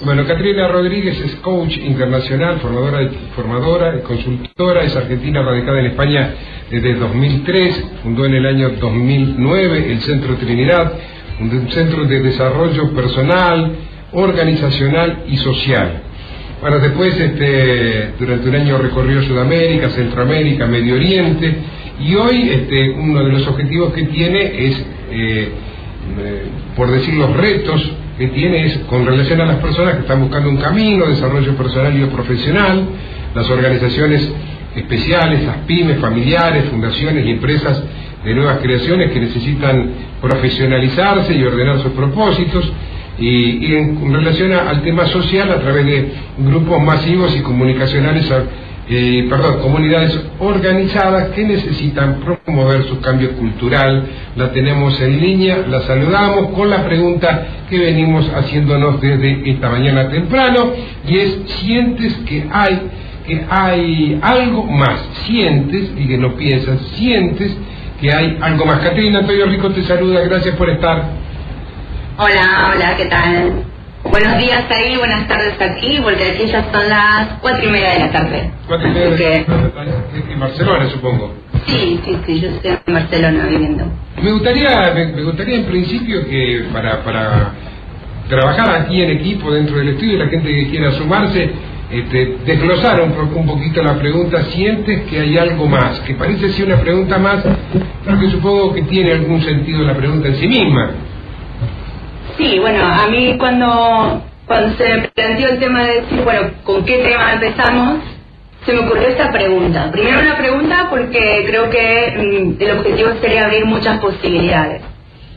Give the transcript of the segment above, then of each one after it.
Bueno, Catrina Rodríguez es coach internacional, formadora, formadora, consultora, es argentina radicada en España desde 2003, fundó en el año 2009 el Centro Trinidad, un centro de desarrollo personal, organizacional y social. Bueno, después este, durante un año recorrió Sudamérica, Centroamérica, Medio Oriente y hoy este, uno de los objetivos que tiene es, eh, por decir los retos que tiene es con relación a las personas que están buscando un camino, desarrollo personal y profesional, las organizaciones especiales, las pymes, familiares, fundaciones y empresas de nuevas creaciones que necesitan profesionalizarse y ordenar sus propósitos, y, en, relación al tema social a través de grupos masivos y comunicacionales eh, perdón, comunidades organizadas que necesitan promover su cambio cultural. La tenemos en línea, la saludamos con la pregunta que venimos haciéndonos desde esta mañana temprano y es, ¿sientes que hay, que hay algo más? ¿Sientes, y que no piensas, sientes que hay algo más? Catrina Antonio Rico te saluda, gracias por estar. Hola, hola, ¿qué tal? Buenos días ahí, buenas tardes aquí, porque aquí ya son las cuatro y media de la tarde. Cuatro y media de la tarde. En Barcelona, supongo. Sí, sí, sí, yo estoy en Barcelona viviendo. Me gustaría, me, gustaría en principio que para, para trabajar aquí en equipo dentro del estudio, la gente que quiera sumarse, este, desglosar un, un, poquito la pregunta, ¿sientes que hay algo más? Que parece ser una pregunta más, pero que supongo que tiene algún sentido la pregunta en sí misma. Sí, bueno, a mí cuando, cuando se me planteó el tema de decir, bueno, ¿con qué tema empezamos? Se me ocurrió esta pregunta. Primero una pregunta porque creo que mm, el objetivo sería abrir muchas posibilidades.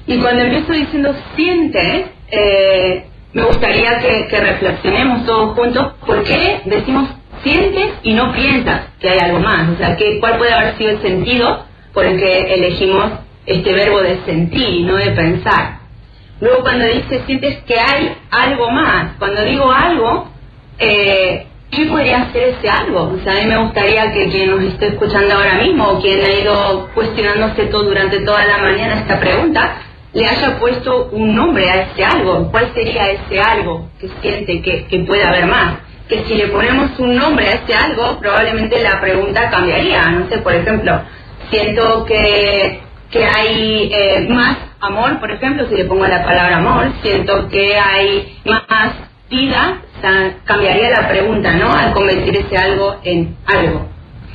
Y cuando empiezo diciendo siente, eh, me gustaría que, reflexionemos todos juntos por qué decimos sientes y no piensas que hay algo más. O sea, que, cuál puede haber sido el sentido por el que elegimos este verbo de sentir, no de pensar. Luego cuando dice sientes que hay algo más, cuando digo algo, eh, ¿qué podría ser ese algo? O sea, a mí me gustaría que quien nos esté escuchando ahora mismo o quien ha ido cuestionándose todo durante toda la mañana esta pregunta, le haya puesto un nombre a ese algo. ¿Cuál sería ese algo que siente que, que puede haber más? Que si le ponemos un nombre a ese algo, probablemente la pregunta cambiaría. No sé, por ejemplo, siento que, que hay eh, más amor, por ejemplo, si le pongo la palabra amor, siento que hay más vida, cambiaría la pregunta, ¿no? Al convertir ese algo en algo.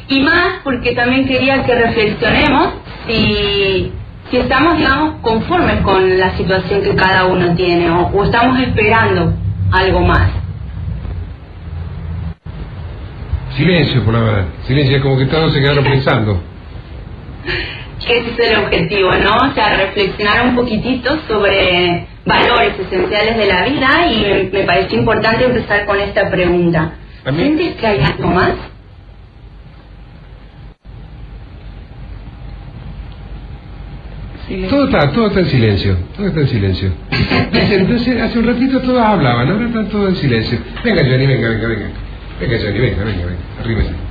Y más porque también quería que reflexionemos si, si estamos, digamos, conformes con la situación que cada uno tiene o, o estamos esperando algo más. Silencio, por la verdad. Silencio, como que todos se quedaron pensando. ese es el objetivo, ¿no? O sea, reflexionar un poquitito sobre valores esenciales de la vida y me, parece importante empezar con esta pregunta. ¿Sientes que hay algo más? Todo está, todo está en silencio, todo está en silencio. Entonces, hace un ratito todos hablaban, ahora están todos en silencio. Venga, Johnny, venga, venga, venga. Venga, Johnny, venga, venga, venga, arríbese.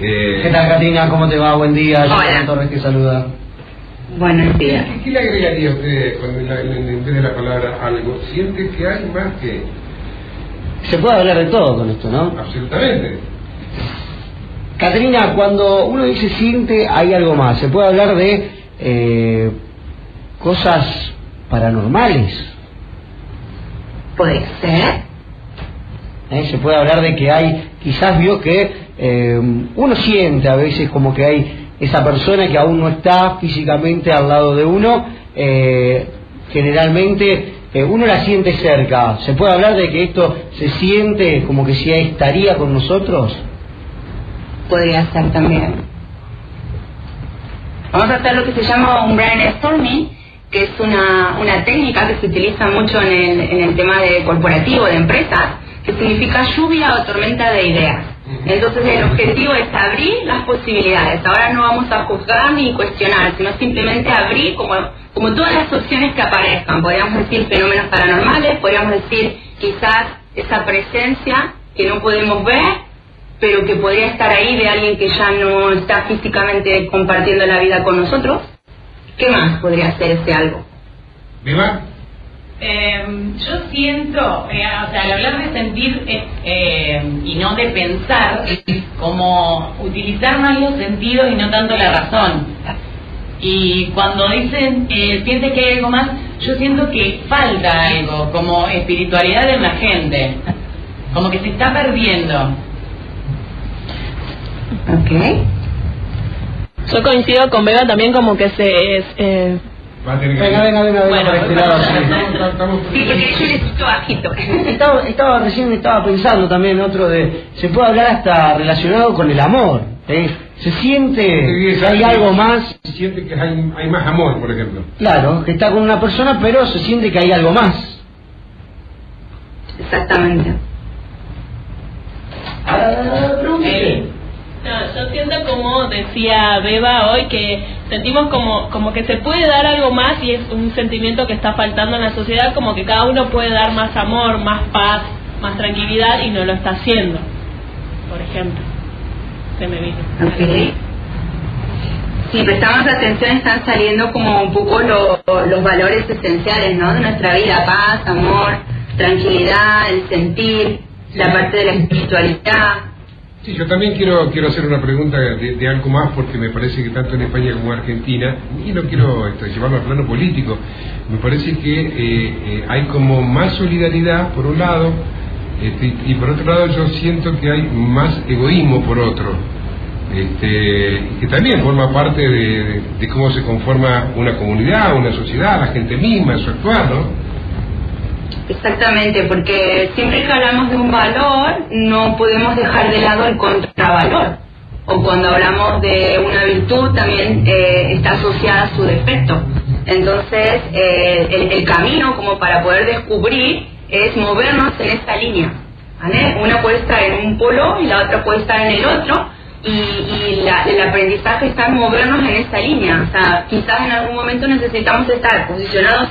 Eh, ¿Qué tal, Katina? ¿Cómo te va? Buen día. Hola. Torres te saluda. Buenos días. ¿Qué, le agregaría a usted cuando en vez de la palabra algo? ¿Siente que hay más que...? Se puede hablar de todo con esto, ¿no? Absolutamente. Catrina, cuando uno dice siente, hay algo más. Se puede hablar de eh, cosas paranormales. Puede ser. ¿Eh? Se puede hablar de que hay, quizás vio que eh, uno siente a veces como que hay esa persona que aún no está físicamente al lado de uno, eh, generalmente eh, uno la siente cerca. ¿Se puede hablar de que esto se siente como que si estaría con nosotros? Podría ser también. Vamos a hacer lo que se llama un brainstorming, que es una, una técnica que se utiliza mucho en el, en el tema de corporativo, de empresas, que significa lluvia o tormenta de ideas. Entonces el objetivo es abrir las posibilidades. Ahora no vamos a juzgar ni cuestionar, sino simplemente abrir como, como todas las opciones que aparezcan. Podríamos decir fenómenos paranormales, podríamos decir quizás esa presencia que no podemos ver, pero que podría estar ahí de alguien que ya no está físicamente compartiendo la vida con nosotros. ¿Qué más podría ser ese algo? ¿Viva? Eh, yo siento, eh, o sea, al hablar de sentir eh, y no de pensar, como utilizar más los sentidos y no tanto la razón. Y cuando dicen eh, siente que hay algo más, yo siento que falta algo, como espiritualidad en la gente, como que se está perdiendo. Ok. Yo coincido con Vega también como que se... es, eh, Va a tener que... Venga, venga, venga, venga Bueno, este lado, sí. Estamos- Sí. Estaba, estaba recién estaba pensando también otro de se puede hablar hasta relacionado con el amor ¿eh? se siente que hay algo más Se siente que hay, hay más amor, por ejemplo. claro que está con una persona pero se siente que hay algo más Exactamente. Eh, No, yo siento como decía Beba hoy que sentimos como, como que se puede dar algo más y es un sentimiento que está faltando en la sociedad, como que cada uno puede dar más amor, más paz, más tranquilidad y no lo está haciendo, por ejemplo. Se me vino. Ok. Si prestamos atención están saliendo como un poco lo- los valores esenciales ¿no? de nuestra vida, paz, amor, tranquilidad, el sentir, la parte de la espiritualidad. Sí, yo también quiero quiero hacer una pregunta de, algo más porque me parece que tanto en España como en Argentina, y no quiero llevarlo al plano político, me parece que eh, eh, hay como más solidaridad por un lado este, y por otro lado yo siento que hay más egoísmo por otro, este, que también forma parte de cómo se conforma una comunidad, una sociedad, la gente misma, su actuar, ¿no? Exactamente, porque siempre que hablamos de un valor no podemos dejar de lado el contravalor. O cuando hablamos de una virtud también eh, está asociada a su defecto. Entonces, eh, el, camino como para poder descubrir es movernos en esta línea. Una puede estar en un polo y la otra puede estar en el otro. Y, y la- el aprendizaje está en movernos en esta línea. O sea, quizás en algún momento necesitamos estar posicionados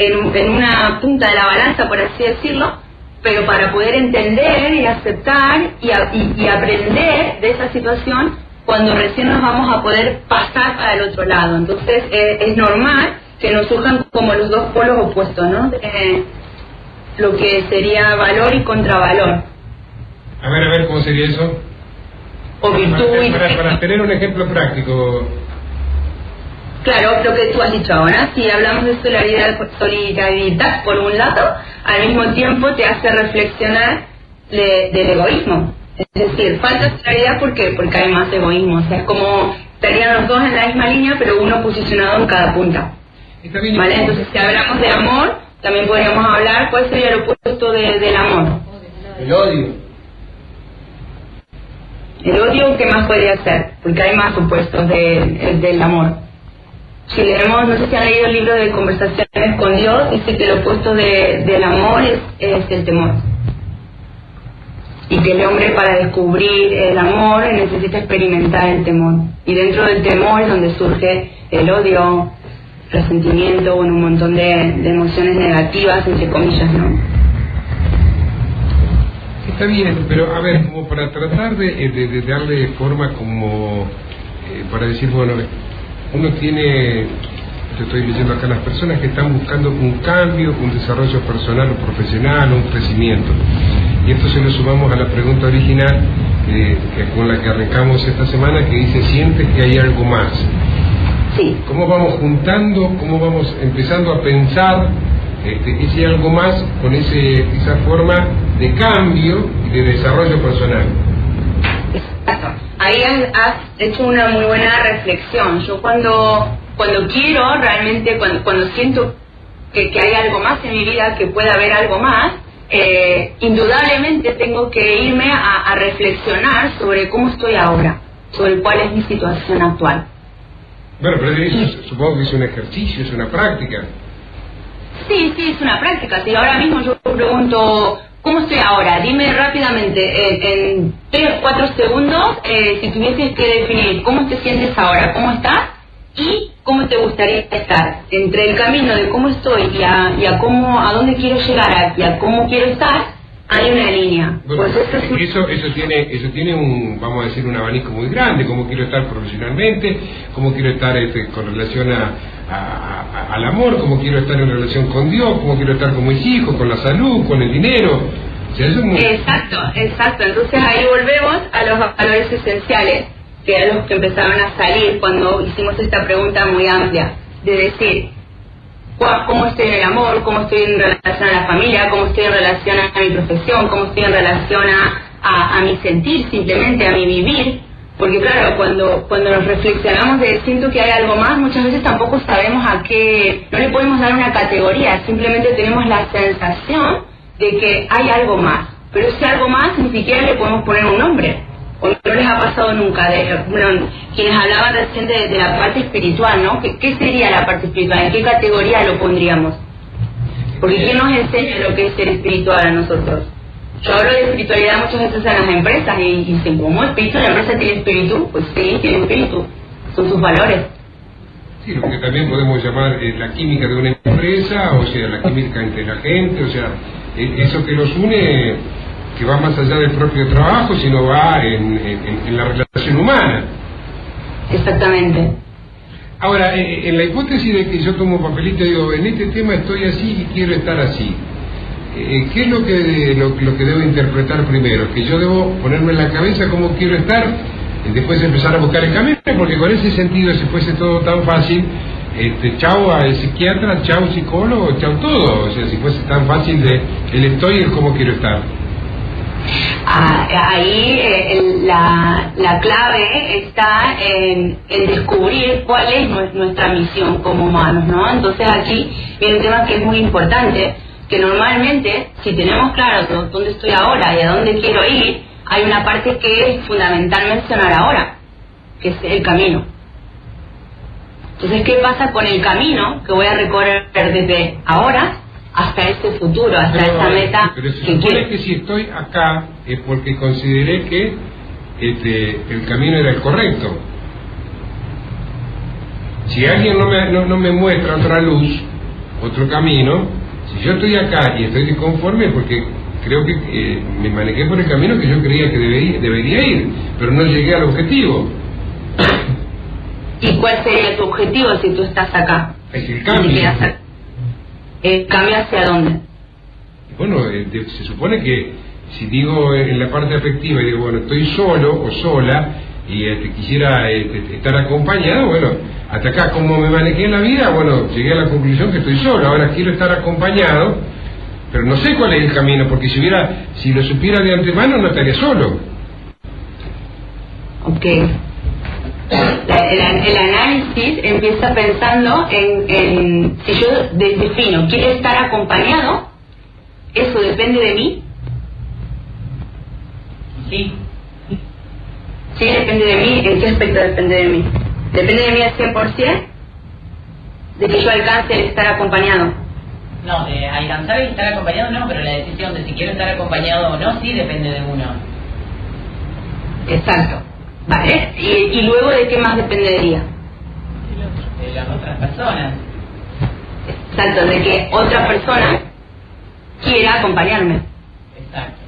en en, un- en una punta de la balanza, por así decirlo, pero para poder entender y aceptar y, a- y- y aprender de esa situación cuando recién nos vamos a poder pasar para el otro lado. Entonces eh, es normal que nos surjan como los dos polos opuestos, ¿no? Eh, lo que sería valor y contravalor, A ver, a ver, ¿cómo sería eso? o virtud Para, para- tener un ejemplo práctico, Claro, lo que tú has dicho ahora, si hablamos de solidaridad, solidaridad por un lado, al mismo tiempo te hace reflexionar de- del egoísmo. Es decir, falta solidaridad ¿por qué? porque hay más egoísmo. O sea, es como estarían los dos en la misma línea, pero uno posicionado en cada punta. ¿Vale? Entonces, si hablamos de amor, también podríamos hablar cuál sería el opuesto de- del amor. el odio El odio, ¿qué más podría ser? Porque hay más opuestos de- del amor. Si leemos, no sé si han leído el libro de Conversaciones con Dios, dice que el opuesto de- del amor es, el temor. Y que el hombre para descubrir el amor necesita experimentar el temor. Y dentro del temor es donde surge el odio, resentimiento, bueno, un montón de, emociones negativas, entre comillas, ¿no? Está bien, pero a ver, como para tratar de, de- de darle forma como eh, para decir, bueno, uno tiene, te estoy leyendo acá, las personas que están buscando un cambio, un desarrollo personal o profesional, un crecimiento. Y esto se lo sumamos a la pregunta original eh, que con la que arrancamos esta semana, que dice, ¿sientes que hay algo más? Sí. ¿Cómo vamos juntando, cómo vamos empezando a pensar este, ese algo más con ese, esa forma de cambio y de desarrollo personal? Exacto. Ahí has, hecho una muy buena reflexión. Yo cuando, cuando quiero, realmente, cuando, cuando siento que, que hay algo más en mi vida, que puede haber algo más, eh, indudablemente tengo que irme a, a reflexionar sobre cómo estoy ahora, sobre cuál es mi situación actual. Bueno, pero eso supongo que es un ejercicio, es una práctica. Sí, sí, es una práctica. Si ahora mismo yo pregunto, ¿cómo estoy ahora? Dime rápidamente, en, tres o cuatro segundos, eh, si tuvieses que definir cómo te sientes ahora, cómo estás y cómo te gustaría estar. Entre el camino de cómo estoy y a, y a cómo, a dónde quiero llegar y a cómo quiero estar, hay una línea. pues eso, eso, tiene, eso tiene un, vamos a decir, un abanico muy grande, cómo quiero estar profesionalmente, cómo quiero estar este, con relación a, al amor, cómo quiero estar en relación con Dios, cómo quiero estar con mis hijos, con la salud, con el dinero. Exacto, exacto. Entonces ahí volvemos a los valores esenciales, que eran los que empezaron a salir cuando hicimos esta pregunta muy amplia, de decir, cómo estoy en el amor, cómo estoy en relación a la familia, cómo estoy en relación a mi profesión, cómo estoy en relación a, a, mi sentir, simplemente a mi vivir. Porque claro, cuando, cuando nos reflexionamos de siento que hay algo más, muchas veces tampoco sabemos a qué, no le podemos dar una categoría, simplemente tenemos la sensación de que hay algo más. Pero ese algo más ni siquiera le podemos poner un nombre o no les ha pasado nunca, de, bueno, quienes hablaban recién de, la parte espiritual, ¿no? ¿Qué, sería la parte espiritual? ¿En qué categoría lo pondríamos? Porque ¿quién nos enseña lo que es ser espiritual a nosotros? Yo hablo de espiritualidad muchas veces en las empresas y, dicen, ¿cómo espíritu? ¿La empresa tiene espíritu? Pues sí, tiene espíritu, son sus valores. Sí, lo que también podemos llamar eh, la química de una empresa, o sea, la química entre la gente, o sea, eh, eso que los une que va más allá del propio trabajo, sino va en, la relación humana. Exactamente. Ahora, eh, eh, en la hipótesis de que yo tomo papelito y digo, en este tema estoy así y quiero estar así, eh, ¿qué es lo que, lo, que debo interpretar primero? Que yo debo ponerme en la cabeza cómo quiero estar y después empezar a buscar el camino, porque con ese sentido, si fuese todo tan fácil, este, chao al psiquiatra, chao psicólogo, chao todo. O sea, si fuese tan fácil de el estoy y el cómo quiero estar. Ah, ahí eh, la, la, clave está en, descubrir cuál es nuestra misión como humanos, ¿no? Entonces aquí viene un tema que es muy importante, que normalmente si tenemos claro dónde estoy ahora y a dónde quiero ir, hay una parte que es fundamental mencionar ahora, que es el camino. Entonces, ¿qué pasa con el camino que voy a recorrer desde ahora hasta ese futuro, hasta esa meta. Pero se supone que si estoy acá es porque consideré que este, el camino era el correcto. Si alguien no me, no, me muestra otra luz, otro camino, si yo estoy acá y estoy disconforme es porque creo que eh, me manejé por el camino que yo creía que debería, debería ir, pero no llegué al objetivo. ¿Y cuál sería tu objetivo si tú estás acá? Es el cambio eh, ¿cambia hacia dónde? Bueno, eh, se supone que si digo en la parte afectiva y digo, bueno, estoy solo o sola y este, quisiera este, estar acompañado, bueno, hasta acá como me manejé en la vida, bueno, llegué a la conclusión que estoy solo, ahora quiero estar acompañado, pero no sé cuál es el camino, porque si hubiera, si lo supiera de antemano no estaría solo. Ok el, análisis empieza pensando en, si yo defino, quiero estar acompañado, ¿eso depende de mí? Sí. Sí, depende de mí. ¿En qué aspecto depende de mí? ¿Depende de mí al 100%? ¿De que yo alcance el estar acompañado? No, de alcanzar el estar acompañado no, pero la decisión de si quiero estar acompañado o no sí depende de uno. Exacto. ¿Vale? ¿Y, luego de qué más dependería? De las otras personas. Exacto, de que otra persona quiera acompañarme. Exacto.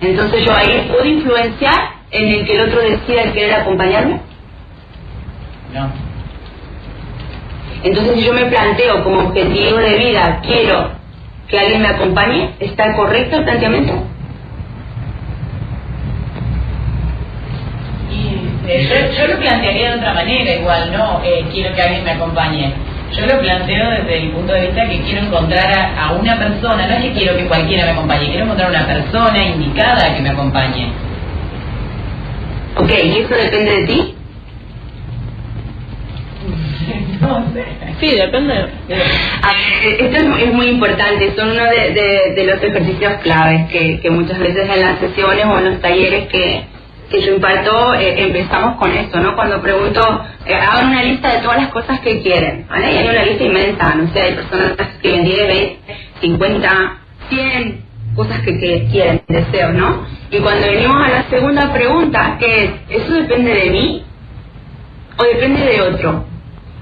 Entonces yo ahí puedo influenciar en el que el otro decida querer acompañarme. No. Entonces si yo me planteo como objetivo de vida, quiero que alguien me acompañe, ¿está correcto el planteamiento? Yo, lo plantearía de otra manera igual, ¿no? Eh, quiero que alguien me acompañe. Yo lo planteo desde el punto de vista que quiero encontrar a, una persona, no es que quiero que cualquiera me acompañe, quiero encontrar una persona indicada que me acompañe. Ok, ¿y eso depende de ti? no sé. Sí, depende. Ah, esto es, muy importante, son uno de, los ejercicios claves que, que muchas veces en las sesiones o en los talleres que, que yo imparto, eh, empezamos con esto, ¿no? Cuando pregunto, eh, hagan una lista de todas las cosas que quieren, ¿vale? Y hay una lista inmensa, no sé, hay personas que ven 10, 20, 50, 100 cosas que, que quieren, deseos, ¿no? Y cuando venimos a la segunda pregunta, que es, ¿eso depende de mí o depende de otro?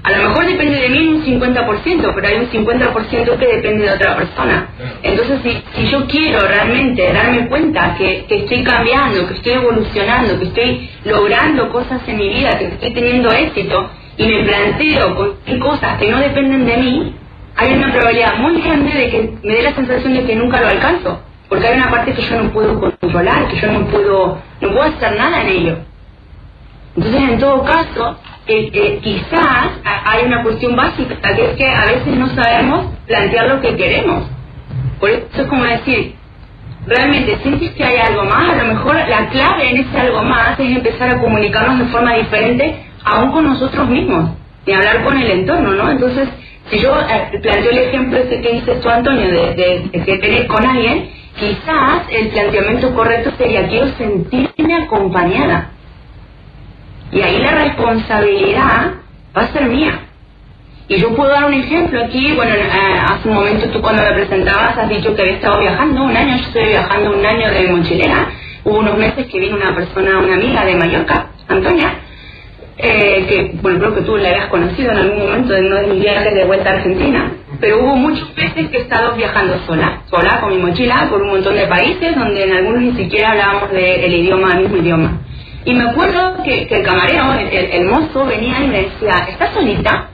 A lo mejor depende de mí un 50%, pero hay un 50% que depende de otra persona. Entonces, si, si yo quiero realmente darme cuenta que, que, estoy cambiando, que estoy evolucionando, que estoy logrando cosas en mi vida, que estoy teniendo éxito, y me planteo con cosas que no dependen de mí, hay una probabilidad muy grande de que me dé la sensación de que nunca lo alcanzo. Porque hay una parte que yo no puedo controlar, que yo no puedo, no puedo hacer nada en ello. Entonces, en todo caso, eh, quizás hay una cuestión básica, que es que a veces no sabemos plantear lo que queremos. Por eso es como decir, realmente sientes que hay algo más, a lo mejor la clave en ese algo más es empezar a comunicarnos de forma diferente aún con nosotros mismos y hablar con el entorno, ¿no? Entonces, si yo eh, planteo el ejemplo ese que dices tú, Antonio, de, de, que tenés con alguien, quizás el planteamiento correcto sería, quiero sentirme acompañada y ahí la responsabilidad va a ser mía. Y yo puedo dar un ejemplo aquí, bueno, eh, hace un momento tú cuando me presentabas has dicho que había estado viajando un año, yo estoy viajando un año de mochilera. Hubo unos meses que vino una persona, una amiga de Mallorca, Antonia, eh, que, bueno, creo que tú la habías conocido en algún momento de uno de mis de vuelta a Argentina. Pero hubo muchos meses que he estado viajando sola, sola con mi mochila por un montón de países donde en algunos ni siquiera hablábamos del idioma, el mismo idioma. Y me acuerdo que, el camarero, el, mozo, venía y me decía, ¿estás solita?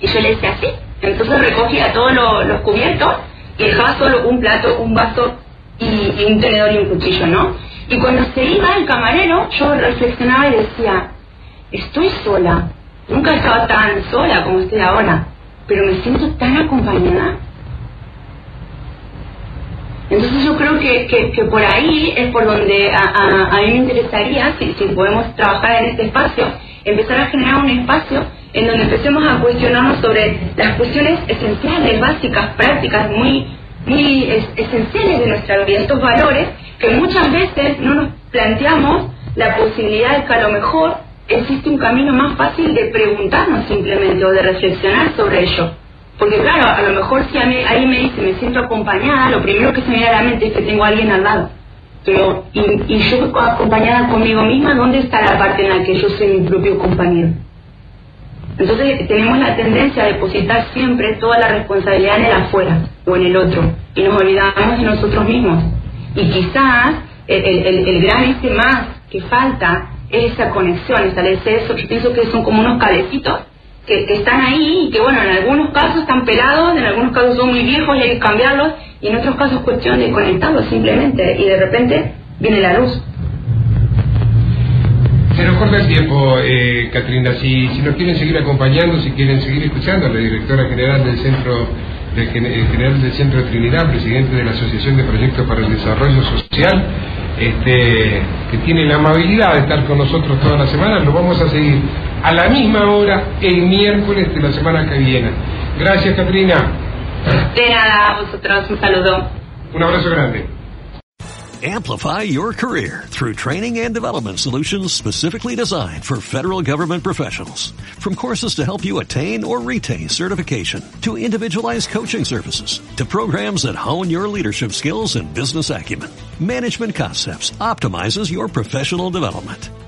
Y yo le decía, sí. Entonces recogía todos los cubiertos y dejaba solo un plato, un vaso y, un tenedor y un cuchillo, ¿no? Y cuando se iba el camarero, yo reflexionaba y decía, estoy sola. Nunca he estado tan sola como estoy ahora, pero me siento tan acompañada. Entonces yo creo que, que, por ahí es por donde a, a, mí me interesaría, si, si, podemos trabajar en este espacio, empezar a generar un espacio en donde empecemos a cuestionarnos sobre las cuestiones esenciales, básicas, prácticas, muy, muy esenciales de nuestra vida, estos valores que muchas veces no nos planteamos la posibilidad de que a lo mejor existe un camino más fácil de preguntarnos simplemente o de reflexionar sobre ello. Porque claro, a lo mejor si a mí, ahí me dice, me siento acompañada, lo primero que se me viene a la mente es que tengo a alguien al lado. Pero, y, y yo acompañada conmigo misma, ¿dónde está la parte en la que yo soy mi propio compañero? Entonces tenemos la tendencia a depositar siempre toda la responsabilidad en el afuera o en el otro y nos olvidamos de nosotros mismos. Y quizás el, el, el gran ese más que falta es esa conexión, eso. Yo pienso que son como unos cabecitos que, están ahí y que, bueno, en algunos casos están pelados, en algunos casos son muy viejos y hay que cambiarlos, y en otros casos es cuestión de conectarlos simplemente, y de repente viene la luz. Se nos corta el tiempo, eh, Katrina. Si, si nos quieren seguir acompañando, si quieren seguir escuchando, la directora general del Centro del eh, General del Centro de Trinidad, presidente de la Asociación de Proyectos para el Desarrollo Social, este, que tiene la amabilidad de estar con nosotros toda la semana, lo vamos a seguir a la misma hora el miércoles de la semana que viene. Gracias, Katrina. De nada, a vosotros un saludo. Un abrazo grande. Amplify your career through training and development solutions specifically designed for federal government professionals. From courses to help you attain or retain certification, to individualized coaching services, to programs that hone your leadership skills and business acumen, Management Concepts optimizes your professional development.